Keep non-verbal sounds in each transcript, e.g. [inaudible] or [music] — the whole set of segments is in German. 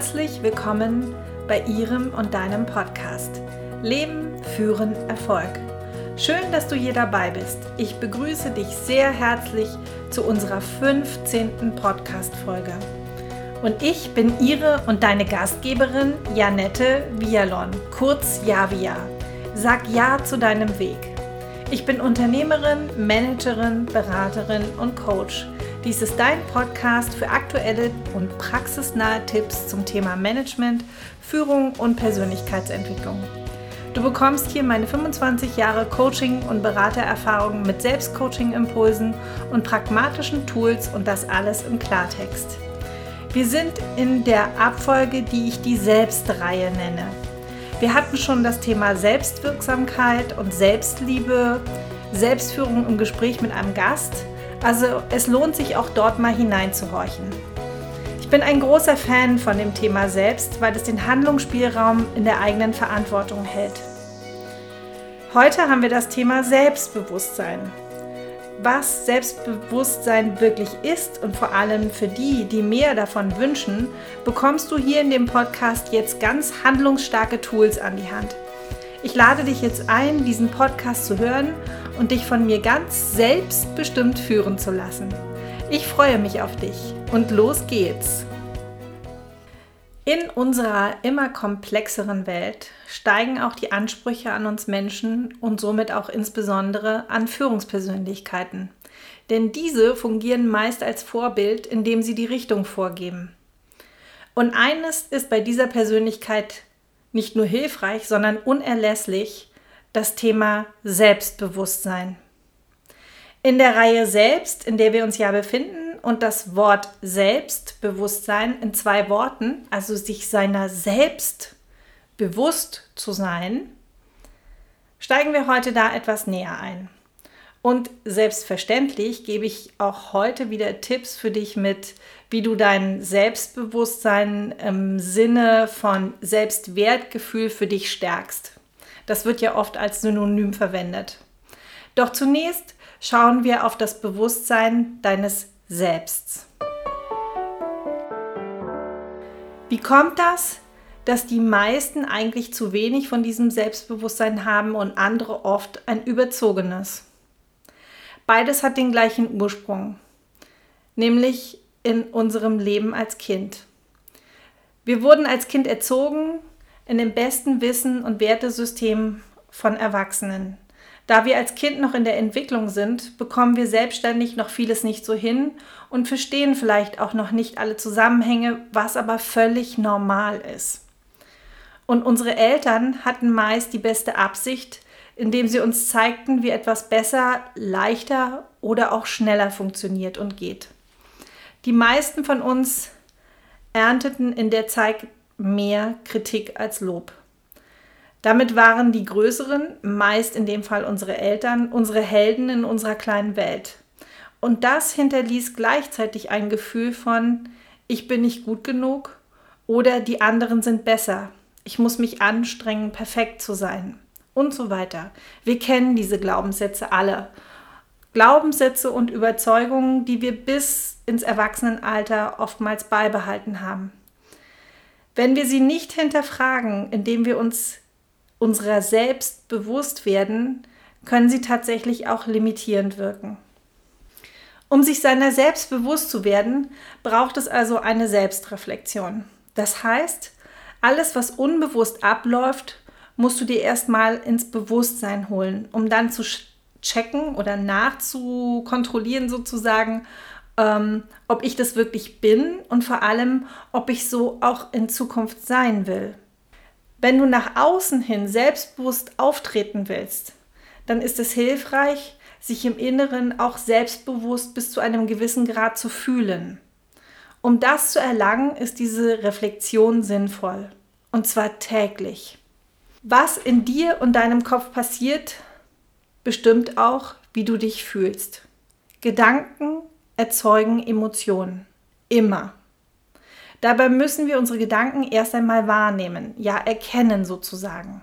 Herzlich willkommen bei Ihrem und deinem Podcast Leben, Führen, Erfolg. Schön, dass du hier dabei bist. Ich begrüße dich sehr herzlich zu unserer 15. Podcast-Folge. Und ich bin Ihre und deine Gastgeberin Janette Vialon, kurz Javia. Sag Ja zu deinem Weg. Ich bin Unternehmerin, Managerin, Beraterin und Coach dies ist dein Podcast für aktuelle und praxisnahe Tipps zum Thema Management, Führung und Persönlichkeitsentwicklung. Du bekommst hier meine 25 Jahre Coaching- und Beratererfahrung mit Selbstcoaching-Impulsen und pragmatischen Tools und das alles im Klartext. Wir sind in der Abfolge, die ich die Selbstreihe nenne. Wir hatten schon das Thema Selbstwirksamkeit und Selbstliebe, Selbstführung im Gespräch mit einem Gast – also es lohnt sich auch dort mal hineinzuhorchen. Ich bin ein großer Fan von dem Thema selbst, weil es den Handlungsspielraum in der eigenen Verantwortung hält. Heute haben wir das Thema Selbstbewusstsein. Was Selbstbewusstsein wirklich ist und vor allem für die, die mehr davon wünschen, bekommst du hier in dem Podcast jetzt ganz handlungsstarke Tools an die Hand. Ich lade dich jetzt ein, diesen Podcast zu hören und dich von mir ganz selbstbestimmt führen zu lassen. Ich freue mich auf dich und los geht's! In unserer immer komplexeren Welt steigen auch die Ansprüche an uns Menschen und somit auch insbesondere an Führungspersönlichkeiten. Denn diese fungieren meist als Vorbild, indem sie die Richtung vorgeben. Und eines ist bei dieser Persönlichkeit nicht nur hilfreich, sondern unerlässlich das Thema Selbstbewusstsein. In der Reihe Selbst, in der wir uns ja befinden, und das Wort Selbstbewusstsein in zwei Worten, also sich seiner selbst bewusst zu sein, steigen wir heute da etwas näher ein. Und selbstverständlich gebe ich auch heute wieder Tipps für dich mit, wie du dein Selbstbewusstsein im Sinne von Selbstwertgefühl für dich stärkst. Das wird ja oft als Synonym verwendet. Doch zunächst schauen wir auf das Bewusstsein deines Selbsts. Wie kommt das, dass die meisten eigentlich zu wenig von diesem Selbstbewusstsein haben und andere oft ein überzogenes? Beides hat den gleichen Ursprung, nämlich in unserem Leben als Kind. Wir wurden als Kind erzogen in dem besten Wissen und Wertesystem von Erwachsenen. Da wir als Kind noch in der Entwicklung sind, bekommen wir selbstständig noch vieles nicht so hin und verstehen vielleicht auch noch nicht alle Zusammenhänge, was aber völlig normal ist. Und unsere Eltern hatten meist die beste Absicht, indem sie uns zeigten, wie etwas besser, leichter oder auch schneller funktioniert und geht. Die meisten von uns ernteten in der Zeit mehr Kritik als Lob. Damit waren die Größeren, meist in dem Fall unsere Eltern, unsere Helden in unserer kleinen Welt. Und das hinterließ gleichzeitig ein Gefühl von, ich bin nicht gut genug oder die anderen sind besser. Ich muss mich anstrengen, perfekt zu sein und so weiter. Wir kennen diese Glaubenssätze alle. Glaubenssätze und Überzeugungen, die wir bis ins Erwachsenenalter oftmals beibehalten haben. Wenn wir sie nicht hinterfragen, indem wir uns unserer selbst bewusst werden, können sie tatsächlich auch limitierend wirken. Um sich seiner selbst bewusst zu werden, braucht es also eine Selbstreflexion. Das heißt, alles, was unbewusst abläuft, musst du dir erstmal ins Bewusstsein holen, um dann zu checken oder nachzukontrollieren sozusagen, ähm, ob ich das wirklich bin und vor allem, ob ich so auch in Zukunft sein will. Wenn du nach außen hin selbstbewusst auftreten willst, dann ist es hilfreich, sich im Inneren auch selbstbewusst bis zu einem gewissen Grad zu fühlen. Um das zu erlangen, ist diese Reflexion sinnvoll. Und zwar täglich. Was in dir und deinem Kopf passiert, bestimmt auch, wie du dich fühlst. Gedanken erzeugen Emotionen. Immer. Dabei müssen wir unsere Gedanken erst einmal wahrnehmen, ja erkennen sozusagen.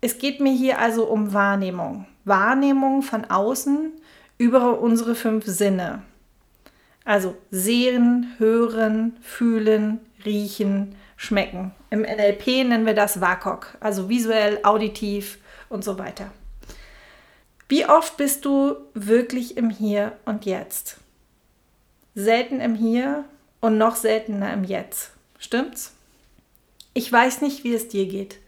Es geht mir hier also um Wahrnehmung. Wahrnehmung von außen über unsere fünf Sinne. Also sehen, hören, fühlen, riechen, schmecken. Im NLP nennen wir das WAKOK, also visuell, auditiv und so weiter. Wie oft bist du wirklich im Hier und Jetzt? Selten im Hier und noch seltener im Jetzt. Stimmt's? Ich weiß nicht, wie es dir geht.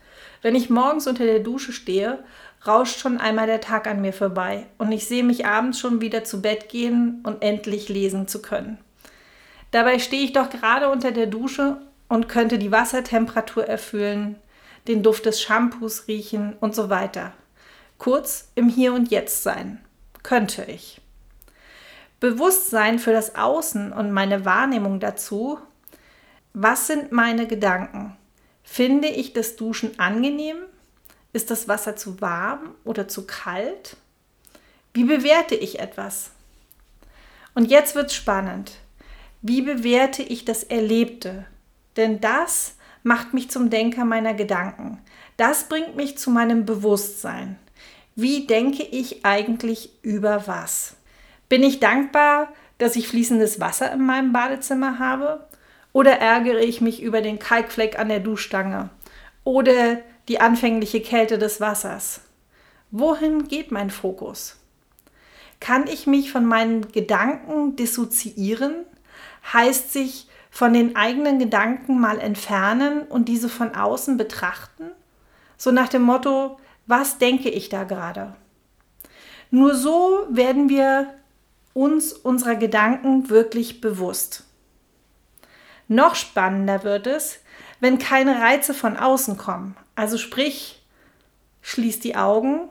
Wenn ich morgens unter der Dusche stehe, rauscht schon einmal der Tag an mir vorbei und ich sehe mich abends schon wieder zu Bett gehen und endlich lesen zu können. Dabei stehe ich doch gerade unter der Dusche und könnte die Wassertemperatur erfüllen, den Duft des Shampoos riechen und so weiter. Kurz im Hier und Jetzt sein. Könnte ich. Bewusstsein für das Außen und meine Wahrnehmung dazu. Was sind meine Gedanken? Finde ich das Duschen angenehm? Ist das Wasser zu warm oder zu kalt? Wie bewerte ich etwas? Und jetzt wird spannend. Wie bewerte ich das Erlebte? Denn das macht mich zum Denker meiner Gedanken. Das bringt mich zu meinem Bewusstsein. Wie denke ich eigentlich über was? Bin ich dankbar, dass ich fließendes Wasser in meinem Badezimmer habe? Oder ärgere ich mich über den Kalkfleck an der Duschstange? Oder die anfängliche Kälte des Wassers? Wohin geht mein Fokus? Kann ich mich von meinen Gedanken dissoziieren? Heißt sich von den eigenen Gedanken mal entfernen und diese von außen betrachten? So nach dem Motto, was denke ich da gerade? Nur so werden wir uns unserer Gedanken wirklich bewusst. Noch spannender wird es, wenn keine Reize von außen kommen. Also sprich, schließ die Augen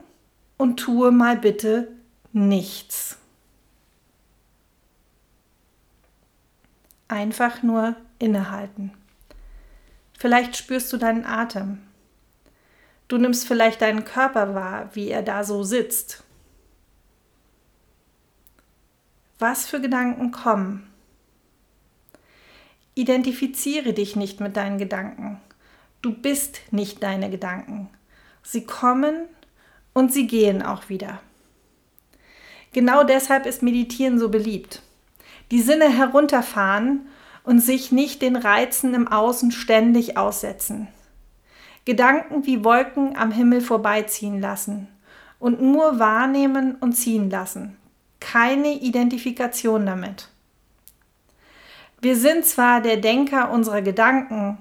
und tue mal bitte nichts. Einfach nur innehalten. Vielleicht spürst du deinen Atem. Du nimmst vielleicht deinen Körper wahr, wie er da so sitzt. Was für Gedanken kommen? Identifiziere dich nicht mit deinen Gedanken. Du bist nicht deine Gedanken. Sie kommen und sie gehen auch wieder. Genau deshalb ist Meditieren so beliebt die Sinne herunterfahren und sich nicht den Reizen im Außen ständig aussetzen. Gedanken wie Wolken am Himmel vorbeiziehen lassen und nur wahrnehmen und ziehen lassen. Keine Identifikation damit. Wir sind zwar der Denker unserer Gedanken,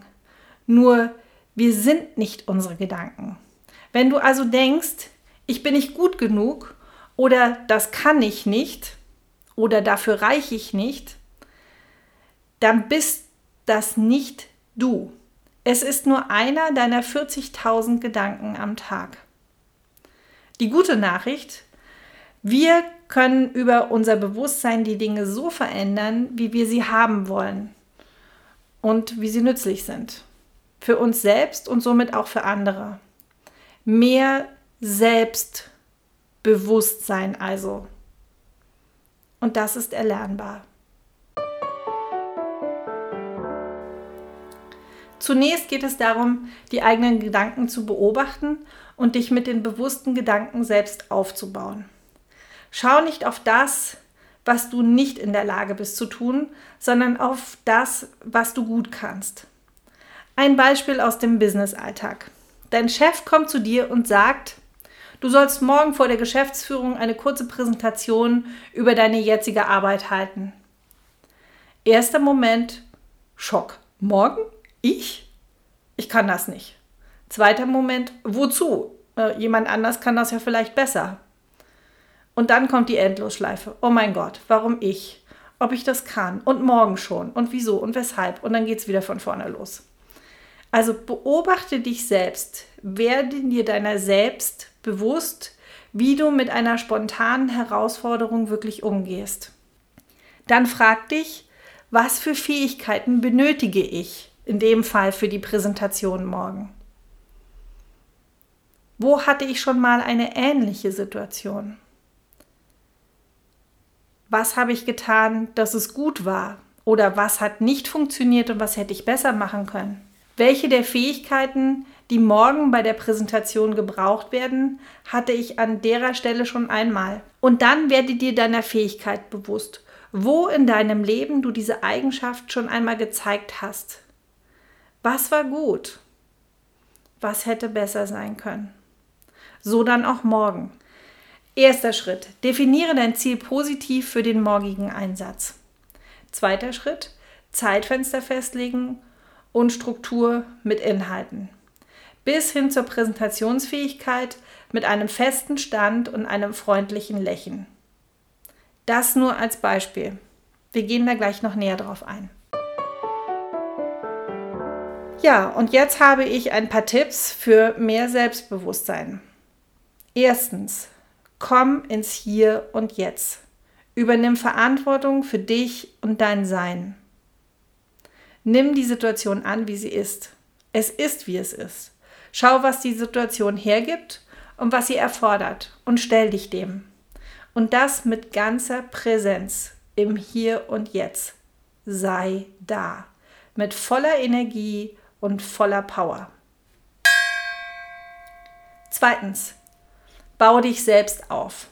nur wir sind nicht unsere Gedanken. Wenn du also denkst, ich bin nicht gut genug oder das kann ich nicht, oder dafür reiche ich nicht, dann bist das nicht du. Es ist nur einer deiner 40.000 Gedanken am Tag. Die gute Nachricht, wir können über unser Bewusstsein die Dinge so verändern, wie wir sie haben wollen und wie sie nützlich sind. Für uns selbst und somit auch für andere. Mehr Selbstbewusstsein also und das ist erlernbar. Zunächst geht es darum, die eigenen Gedanken zu beobachten und dich mit den bewussten Gedanken selbst aufzubauen. Schau nicht auf das, was du nicht in der Lage bist zu tun, sondern auf das, was du gut kannst. Ein Beispiel aus dem Business-Alltag. Dein Chef kommt zu dir und sagt, Du sollst morgen vor der Geschäftsführung eine kurze Präsentation über deine jetzige Arbeit halten. Erster Moment, Schock. Morgen? Ich? Ich kann das nicht. Zweiter Moment, wozu? Äh, jemand anders kann das ja vielleicht besser. Und dann kommt die Endlosschleife. Oh mein Gott, warum ich? Ob ich das kann? Und morgen schon? Und wieso? Und weshalb? Und dann geht es wieder von vorne los. Also beobachte dich selbst. Werde dir deiner selbst bewusst, wie du mit einer spontanen Herausforderung wirklich umgehst. Dann frag dich, was für Fähigkeiten benötige ich in dem Fall für die Präsentation morgen? Wo hatte ich schon mal eine ähnliche Situation? Was habe ich getan, dass es gut war? Oder was hat nicht funktioniert und was hätte ich besser machen können? Welche der Fähigkeiten, die morgen bei der Präsentation gebraucht werden, hatte ich an derer Stelle schon einmal. Und dann werde dir deiner Fähigkeit bewusst. wo in deinem Leben du diese Eigenschaft schon einmal gezeigt hast. Was war gut? Was hätte besser sein können? So dann auch morgen. Erster Schritt. Definiere dein Ziel positiv für den morgigen Einsatz. Zweiter Schritt. Zeitfenster festlegen und Struktur mit Inhalten. Bis hin zur Präsentationsfähigkeit mit einem festen Stand und einem freundlichen Lächeln. Das nur als Beispiel. Wir gehen da gleich noch näher drauf ein. Ja, und jetzt habe ich ein paar Tipps für mehr Selbstbewusstsein. Erstens, komm ins Hier und Jetzt. Übernimm Verantwortung für dich und dein Sein. Nimm die Situation an, wie sie ist. Es ist, wie es ist. Schau, was die Situation hergibt und was sie erfordert und stell dich dem. Und das mit ganzer Präsenz im Hier und Jetzt. Sei da. Mit voller Energie und voller Power. Zweitens, bau dich selbst auf,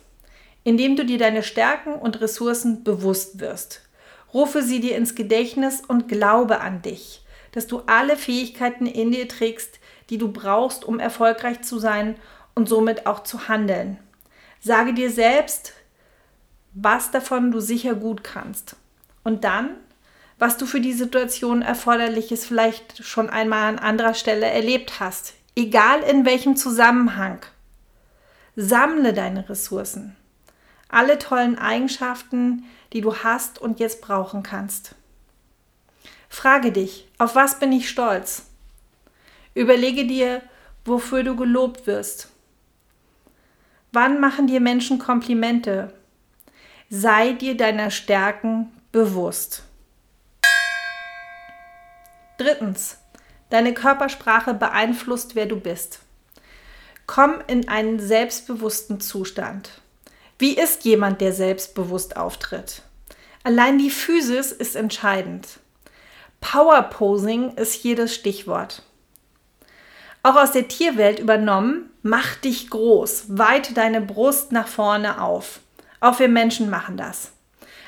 indem du dir deine Stärken und Ressourcen bewusst wirst. Rufe sie dir ins Gedächtnis und glaube an dich, dass du alle Fähigkeiten in dir trägst, die du brauchst, um erfolgreich zu sein und somit auch zu handeln. Sage dir selbst, was davon du sicher gut kannst. Und dann, was du für die Situation erforderliches vielleicht schon einmal an anderer Stelle erlebt hast, egal in welchem Zusammenhang. Sammle deine Ressourcen. Alle tollen Eigenschaften, die du hast und jetzt brauchen kannst. Frage dich, auf was bin ich stolz? Überlege dir, wofür du gelobt wirst. Wann machen dir Menschen Komplimente? Sei dir deiner Stärken bewusst. Drittens, deine Körpersprache beeinflusst, wer du bist. Komm in einen selbstbewussten Zustand. Wie ist jemand, der selbstbewusst auftritt? Allein die Physis ist entscheidend. Power Posing ist hier das Stichwort. Auch aus der Tierwelt übernommen, mach dich groß, weite deine Brust nach vorne auf. Auch wir Menschen machen das.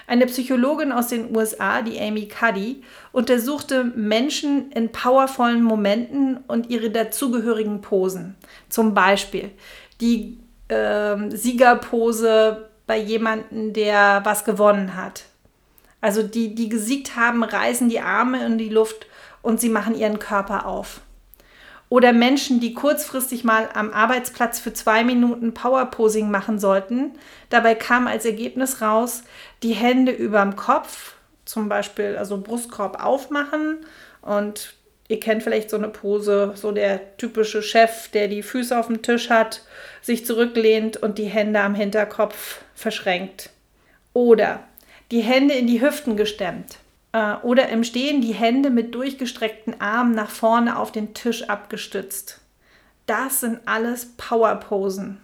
Eine Psychologin aus den USA, die Amy Cuddy, untersuchte Menschen in powervollen Momenten und ihre dazugehörigen Posen. Zum Beispiel die äh, Siegerpose bei jemandem, der was gewonnen hat. Also die, die gesiegt haben, reißen die Arme in die Luft und sie machen ihren Körper auf. Oder Menschen, die kurzfristig mal am Arbeitsplatz für zwei Minuten Powerposing machen sollten. Dabei kam als Ergebnis raus, die Hände überm Kopf, zum Beispiel also Brustkorb aufmachen und ihr kennt vielleicht so eine Pose, so der typische Chef, der die Füße auf dem Tisch hat, sich zurücklehnt und die Hände am Hinterkopf verschränkt. Oder die Hände in die Hüften gestemmt. Äh, oder im Stehen die Hände mit durchgestreckten Armen nach vorne auf den Tisch abgestützt. Das sind alles Powerposen.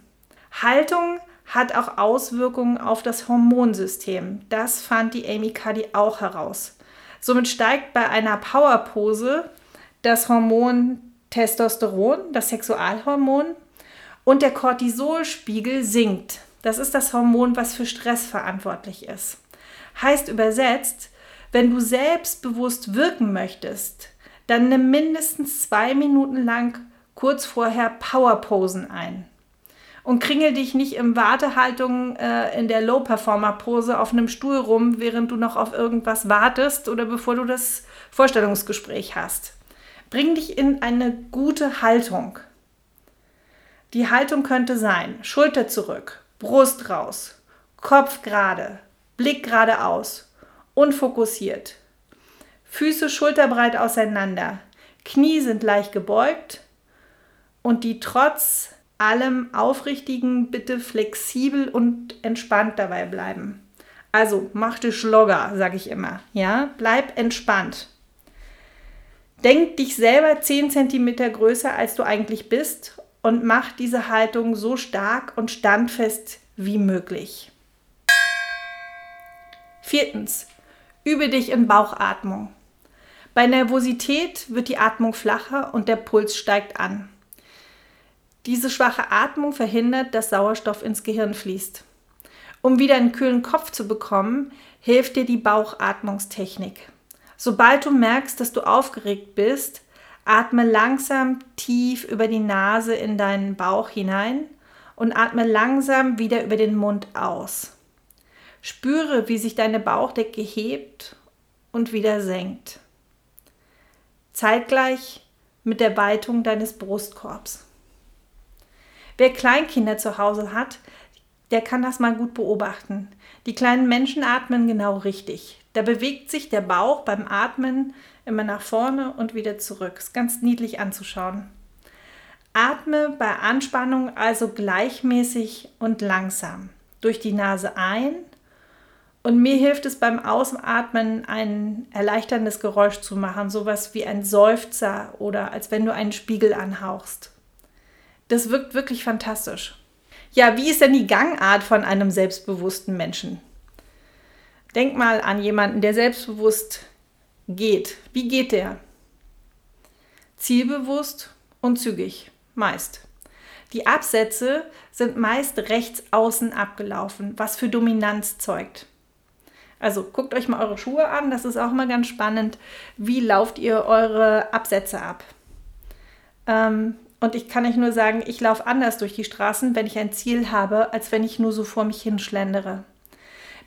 Haltung hat auch Auswirkungen auf das Hormonsystem. Das fand die Amy Cuddy auch heraus. Somit steigt bei einer Powerpose das Hormon Testosteron, das Sexualhormon, und der Cortisolspiegel sinkt. Das ist das Hormon, was für Stress verantwortlich ist. Heißt übersetzt, wenn du selbstbewusst wirken möchtest, dann nimm mindestens zwei Minuten lang kurz vorher Powerposen ein. Und kringel dich nicht im Wartehaltung äh, in der Low-Performer-Pose auf einem Stuhl rum, während du noch auf irgendwas wartest oder bevor du das Vorstellungsgespräch hast. Bring dich in eine gute Haltung. Die Haltung könnte sein: Schulter zurück, Brust raus, Kopf gerade, Blick geradeaus, unfokussiert. Füße schulterbreit auseinander, Knie sind leicht gebeugt und die trotz allem Aufrichtigen bitte flexibel und entspannt dabei bleiben. Also mach dich locker, sage ich immer. Ja, bleib entspannt. Denk dich selber 10 cm größer, als du eigentlich bist und mach diese Haltung so stark und standfest wie möglich. Viertens, Übe dich in Bauchatmung. Bei Nervosität wird die Atmung flacher und der Puls steigt an. Diese schwache Atmung verhindert, dass Sauerstoff ins Gehirn fließt. Um wieder einen kühlen Kopf zu bekommen, hilft dir die Bauchatmungstechnik. Sobald du merkst, dass du aufgeregt bist, atme langsam tief über die Nase in deinen Bauch hinein und atme langsam wieder über den Mund aus. Spüre, wie sich deine Bauchdecke hebt und wieder senkt. Zeitgleich mit der Weitung deines Brustkorbs. Wer Kleinkinder zu Hause hat, der kann das mal gut beobachten. Die kleinen Menschen atmen genau richtig. Da bewegt sich der Bauch beim Atmen immer nach vorne und wieder zurück. Ist ganz niedlich anzuschauen. Atme bei Anspannung also gleichmäßig und langsam durch die Nase ein und mir hilft es beim Ausatmen ein erleichterndes Geräusch zu machen, sowas wie ein Seufzer oder als wenn du einen Spiegel anhauchst. Das wirkt wirklich fantastisch. Ja, wie ist denn die Gangart von einem selbstbewussten Menschen? Denk mal an jemanden, der selbstbewusst geht. Wie geht der? Zielbewusst und zügig, meist. Die Absätze sind meist rechts außen abgelaufen, was für Dominanz zeugt. Also guckt euch mal eure Schuhe an, das ist auch mal ganz spannend. Wie lauft ihr eure Absätze ab? Ähm, und ich kann euch nur sagen, ich laufe anders durch die Straßen, wenn ich ein Ziel habe, als wenn ich nur so vor mich hinschlendere.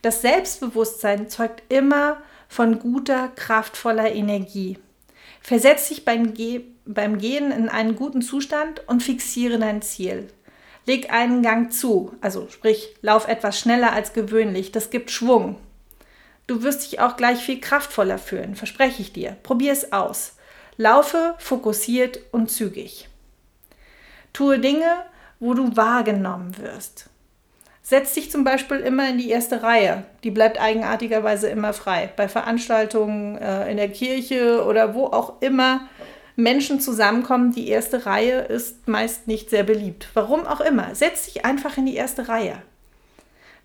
Das Selbstbewusstsein zeugt immer von guter, kraftvoller Energie. Versetz dich beim, Ge beim Gehen in einen guten Zustand und fixiere dein Ziel. Leg einen Gang zu, also sprich, lauf etwas schneller als gewöhnlich. Das gibt Schwung. Du wirst dich auch gleich viel kraftvoller fühlen, verspreche ich dir. Probier es aus. Laufe fokussiert und zügig. Tue Dinge, wo du wahrgenommen wirst. Setz dich zum Beispiel immer in die erste Reihe. Die bleibt eigenartigerweise immer frei. Bei Veranstaltungen äh, in der Kirche oder wo auch immer Menschen zusammenkommen, die erste Reihe ist meist nicht sehr beliebt. Warum auch immer. Setz dich einfach in die erste Reihe.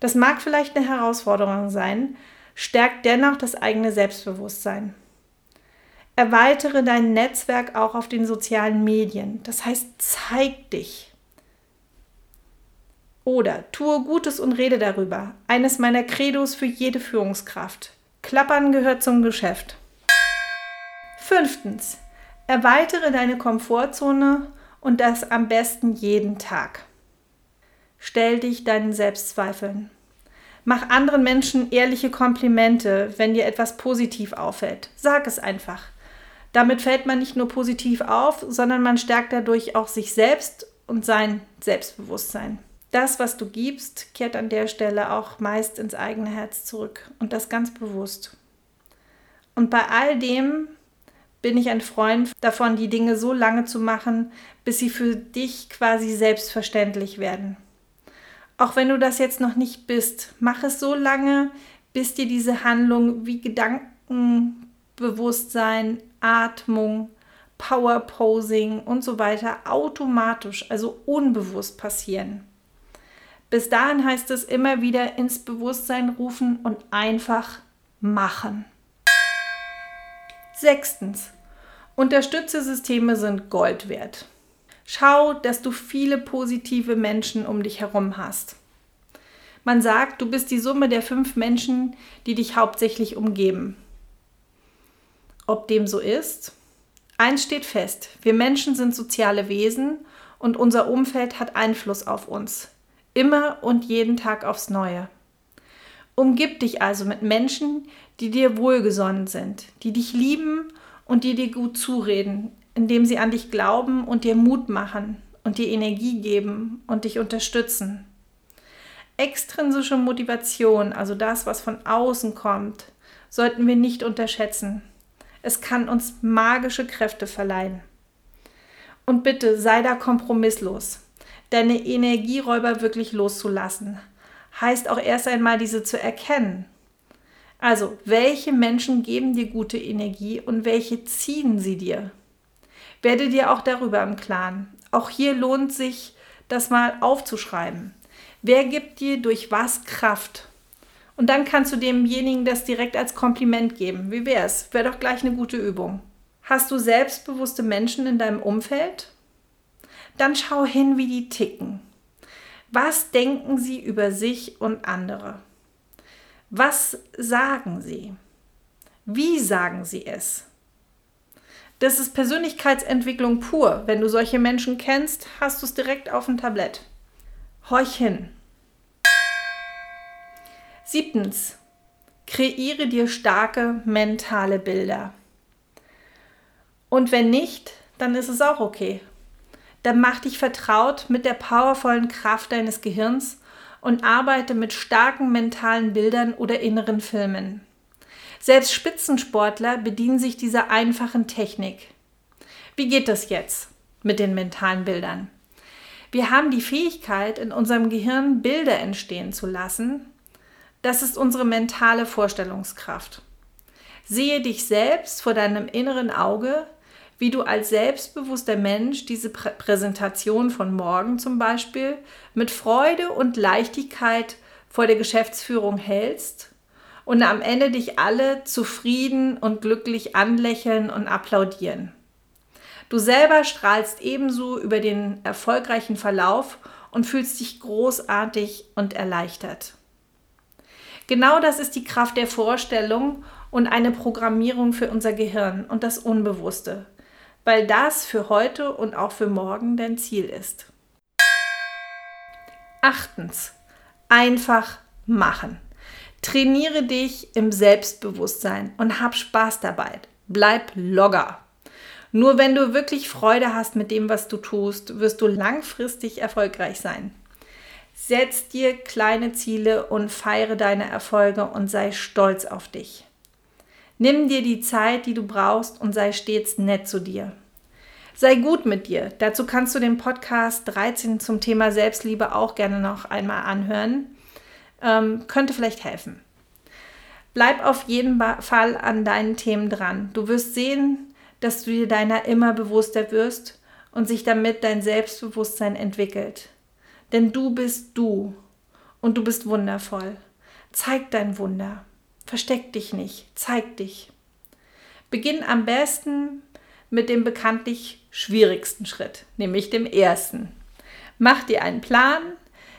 Das mag vielleicht eine Herausforderung sein, stärkt dennoch das eigene Selbstbewusstsein. Erweitere dein Netzwerk auch auf den sozialen Medien. Das heißt, zeig dich. Oder tue Gutes und rede darüber. Eines meiner Credos für jede Führungskraft. Klappern gehört zum Geschäft. Fünftens. Erweitere deine Komfortzone und das am besten jeden Tag. Stell dich deinen Selbstzweifeln. Mach anderen Menschen ehrliche Komplimente, wenn dir etwas positiv auffällt. Sag es einfach. Damit fällt man nicht nur positiv auf, sondern man stärkt dadurch auch sich selbst und sein Selbstbewusstsein. Das, was du gibst, kehrt an der Stelle auch meist ins eigene Herz zurück und das ganz bewusst. Und bei all dem bin ich ein Freund davon, die Dinge so lange zu machen, bis sie für dich quasi selbstverständlich werden. Auch wenn du das jetzt noch nicht bist, mach es so lange, bis dir diese Handlung wie Gedankenbewusstsein, Atmung, Power Posing und so weiter automatisch, also unbewusst passieren. Bis dahin heißt es immer wieder ins Bewusstsein rufen und einfach machen. Sechstens. Unterstützesysteme sind Gold wert. Schau, dass du viele positive Menschen um dich herum hast. Man sagt, du bist die Summe der fünf Menschen, die dich hauptsächlich umgeben. Ob dem so ist? Eins steht fest, wir Menschen sind soziale Wesen und unser Umfeld hat Einfluss auf uns. Immer und jeden Tag aufs Neue. Umgib dich also mit Menschen, die dir wohlgesonnen sind, die dich lieben und die dir gut zureden, indem sie an dich glauben und dir Mut machen und dir Energie geben und dich unterstützen. Extrinsische Motivation, also das, was von außen kommt, sollten wir nicht unterschätzen. Es kann uns magische Kräfte verleihen. Und bitte sei da kompromisslos. Deine Energieräuber wirklich loszulassen, heißt auch erst einmal diese zu erkennen. Also, welche Menschen geben dir gute Energie und welche ziehen sie dir? Werde dir auch darüber im Klaren. Auch hier lohnt sich, das mal aufzuschreiben. Wer gibt dir durch was Kraft? Und dann kannst du demjenigen das direkt als Kompliment geben. Wie wär's? Wäre doch gleich eine gute Übung. Hast du selbstbewusste Menschen in deinem Umfeld? Dann schau hin, wie die ticken. Was denken sie über sich und andere? Was sagen sie? Wie sagen sie es? Das ist Persönlichkeitsentwicklung pur. Wenn du solche Menschen kennst, hast du es direkt auf dem Tablett. Horch hin. Siebtens. Kreiere dir starke mentale Bilder. Und wenn nicht, dann ist es auch okay. Dann mach dich vertraut mit der powervollen Kraft deines Gehirns und arbeite mit starken mentalen Bildern oder inneren Filmen. Selbst Spitzensportler bedienen sich dieser einfachen Technik. Wie geht das jetzt mit den mentalen Bildern? Wir haben die Fähigkeit, in unserem Gehirn Bilder entstehen zu lassen. Das ist unsere mentale Vorstellungskraft. Sehe dich selbst vor deinem inneren Auge, wie du als selbstbewusster Mensch diese Prä Präsentation von morgen zum Beispiel mit Freude und Leichtigkeit vor der Geschäftsführung hältst und am Ende dich alle zufrieden und glücklich anlächeln und applaudieren. Du selber strahlst ebenso über den erfolgreichen Verlauf und fühlst dich großartig und erleichtert. Genau das ist die Kraft der Vorstellung und eine Programmierung für unser Gehirn und das Unbewusste weil das für heute und auch für morgen dein Ziel ist. Achtens, einfach machen. Trainiere dich im Selbstbewusstsein und hab Spaß dabei. Bleib logger. Nur wenn du wirklich Freude hast mit dem, was du tust, wirst du langfristig erfolgreich sein. Setz dir kleine Ziele und feiere deine Erfolge und sei stolz auf dich. Nimm dir die Zeit, die du brauchst und sei stets nett zu dir. Sei gut mit dir. Dazu kannst du den Podcast 13 zum Thema Selbstliebe auch gerne noch einmal anhören. Ähm, könnte vielleicht helfen. Bleib auf jeden Fall an deinen Themen dran. Du wirst sehen, dass du dir deiner immer bewusster wirst und sich damit dein Selbstbewusstsein entwickelt. Denn du bist du und du bist wundervoll. Zeig dein Wunder. Versteck dich nicht, zeig dich. Beginn am besten mit dem bekanntlich schwierigsten Schritt, nämlich dem ersten. Mach dir einen Plan,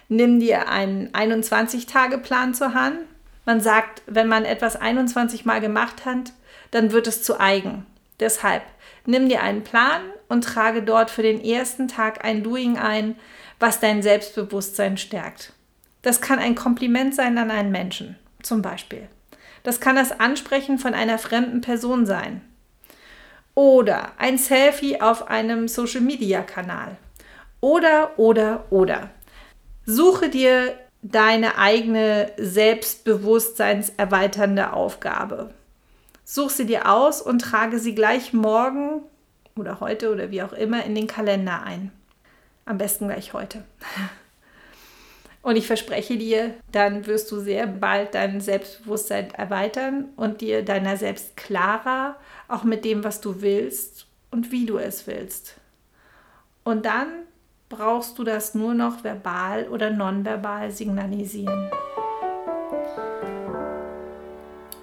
nimm dir einen 21-Tage-Plan zur Hand. Man sagt, wenn man etwas 21 Mal gemacht hat, dann wird es zu eigen. Deshalb nimm dir einen Plan und trage dort für den ersten Tag ein Doing ein, was dein Selbstbewusstsein stärkt. Das kann ein Kompliment sein an einen Menschen, zum Beispiel. Das kann das Ansprechen von einer fremden Person sein. Oder ein Selfie auf einem Social-Media-Kanal. Oder, oder, oder. Suche dir deine eigene selbstbewusstseinserweiternde Aufgabe. Such sie dir aus und trage sie gleich morgen oder heute oder wie auch immer in den Kalender ein. Am besten gleich heute. [laughs] Und ich verspreche dir, dann wirst du sehr bald dein Selbstbewusstsein erweitern und dir deiner selbst klarer, auch mit dem, was du willst und wie du es willst. Und dann brauchst du das nur noch verbal oder nonverbal signalisieren.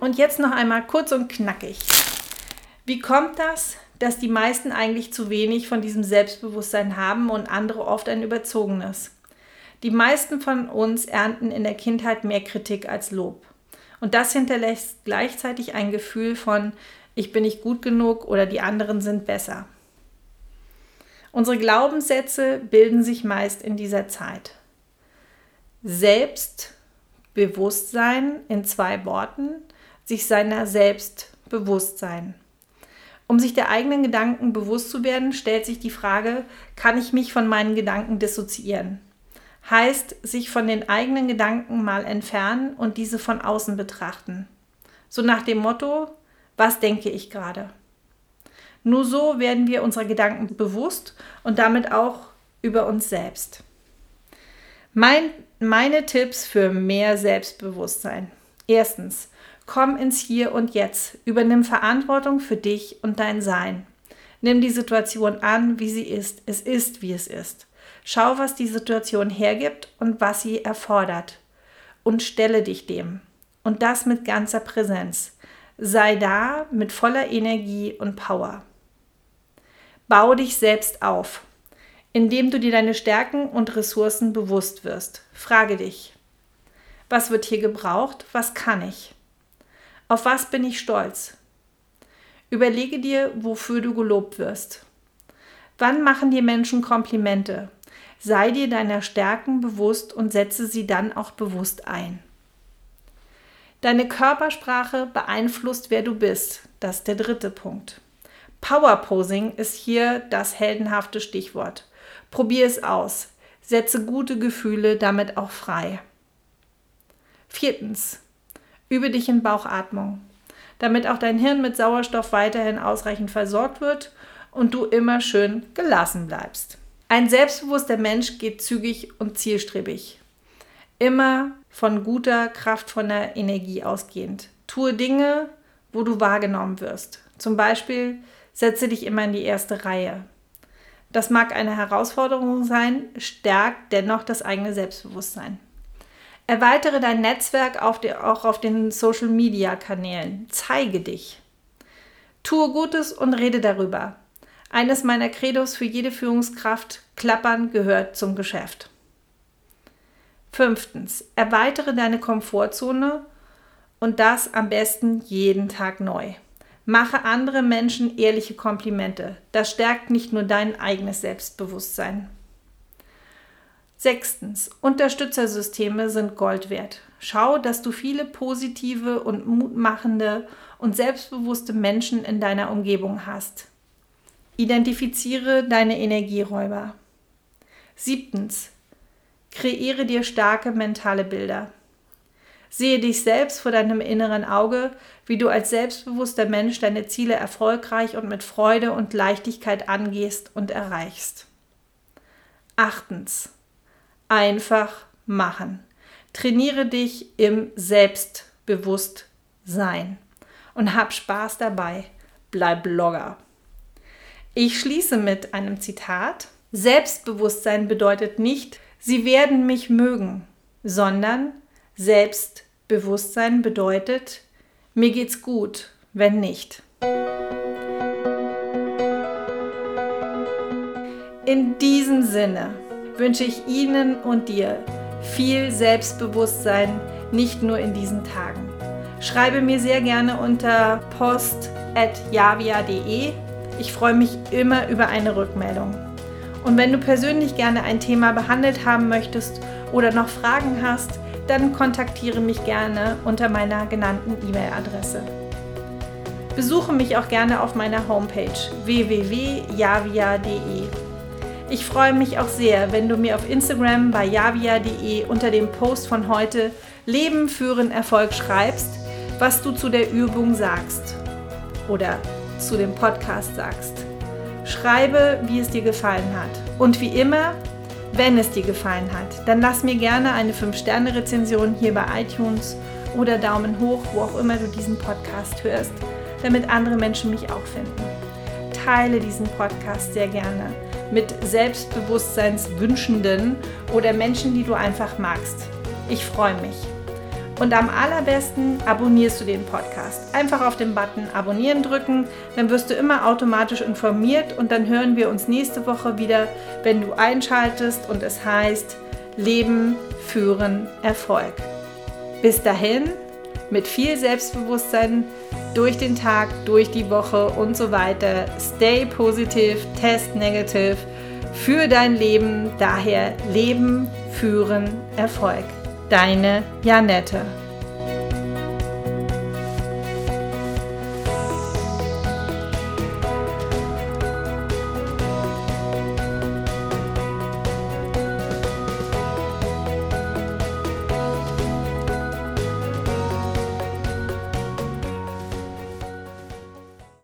Und jetzt noch einmal kurz und knackig. Wie kommt das, dass die meisten eigentlich zu wenig von diesem Selbstbewusstsein haben und andere oft ein überzogenes? Die meisten von uns ernten in der Kindheit mehr Kritik als Lob. Und das hinterlässt gleichzeitig ein Gefühl von, ich bin nicht gut genug oder die anderen sind besser. Unsere Glaubenssätze bilden sich meist in dieser Zeit. Selbstbewusstsein in zwei Worten, sich seiner selbst bewusst sein. Um sich der eigenen Gedanken bewusst zu werden, stellt sich die Frage, kann ich mich von meinen Gedanken dissoziieren? heißt sich von den eigenen Gedanken mal entfernen und diese von außen betrachten. So nach dem Motto, was denke ich gerade? Nur so werden wir unserer Gedanken bewusst und damit auch über uns selbst. Mein, meine Tipps für mehr Selbstbewusstsein. Erstens, komm ins Hier und Jetzt. Übernimm Verantwortung für dich und dein Sein. Nimm die Situation an, wie sie ist. Es ist, wie es ist. Schau, was die Situation hergibt und was sie erfordert. Und stelle dich dem. Und das mit ganzer Präsenz. Sei da mit voller Energie und Power. Bau dich selbst auf, indem du dir deine Stärken und Ressourcen bewusst wirst. Frage dich, Was wird hier gebraucht? Was kann ich? Auf was bin ich stolz? Überlege dir, wofür du gelobt wirst. Wann machen dir Menschen Komplimente? Sei dir deiner Stärken bewusst und setze sie dann auch bewusst ein. Deine Körpersprache beeinflusst, wer du bist. Das ist der dritte Punkt. Powerposing ist hier das heldenhafte Stichwort. Probier es aus. Setze gute Gefühle damit auch frei. Viertens. Übe dich in Bauchatmung damit auch dein Hirn mit Sauerstoff weiterhin ausreichend versorgt wird und du immer schön gelassen bleibst. Ein selbstbewusster Mensch geht zügig und zielstrebig. Immer von guter, kraftvoller Energie ausgehend. Tue Dinge, wo du wahrgenommen wirst. Zum Beispiel setze dich immer in die erste Reihe. Das mag eine Herausforderung sein, stärkt dennoch das eigene Selbstbewusstsein. Erweitere dein Netzwerk auf die, auch auf den Social-Media-Kanälen. Zeige dich. Tue Gutes und rede darüber. Eines meiner Credos für jede Führungskraft, Klappern gehört zum Geschäft. Fünftens, erweitere deine Komfortzone und das am besten jeden Tag neu. Mache andere Menschen ehrliche Komplimente. Das stärkt nicht nur dein eigenes Selbstbewusstsein. Sechstens, Unterstützersysteme sind Gold wert. Schau, dass du viele positive und mutmachende und selbstbewusste Menschen in deiner Umgebung hast. Identifiziere deine Energieräuber. Siebtens, kreiere dir starke mentale Bilder. Sehe dich selbst vor deinem inneren Auge, wie du als selbstbewusster Mensch deine Ziele erfolgreich und mit Freude und Leichtigkeit angehst und erreichst. Achtens, einfach machen. Trainiere dich im Selbstbewusstsein und hab Spaß dabei. Bleib Blogger. Ich schließe mit einem Zitat. Selbstbewusstsein bedeutet nicht, sie werden mich mögen, sondern Selbstbewusstsein bedeutet, mir geht's gut, wenn nicht. In diesem Sinne wünsche ich Ihnen und dir viel Selbstbewusstsein, nicht nur in diesen Tagen. Schreibe mir sehr gerne unter post.javia.de. Ich freue mich immer über eine Rückmeldung. Und wenn du persönlich gerne ein Thema behandelt haben möchtest oder noch Fragen hast, dann kontaktiere mich gerne unter meiner genannten E-Mail-Adresse. Besuche mich auch gerne auf meiner Homepage www.javia.de. Ich freue mich auch sehr, wenn du mir auf Instagram bei javia.de unter dem Post von heute Leben führen Erfolg schreibst, was du zu der Übung sagst oder zu dem Podcast sagst. Schreibe, wie es dir gefallen hat. Und wie immer, wenn es dir gefallen hat, dann lass mir gerne eine 5-Sterne-Rezension hier bei iTunes oder Daumen hoch, wo auch immer du diesen Podcast hörst, damit andere Menschen mich auch finden. Teile diesen Podcast sehr gerne mit Selbstbewusstseinswünschenden oder Menschen, die du einfach magst. Ich freue mich. Und am allerbesten abonnierst du den Podcast. Einfach auf den Button Abonnieren drücken, dann wirst du immer automatisch informiert und dann hören wir uns nächste Woche wieder, wenn du einschaltest und es heißt Leben, Führen, Erfolg. Bis dahin, mit viel Selbstbewusstsein durch den Tag, durch die Woche und so weiter. Stay positive, test negative für dein Leben. Daher Leben, Führen, Erfolg. Deine Janette.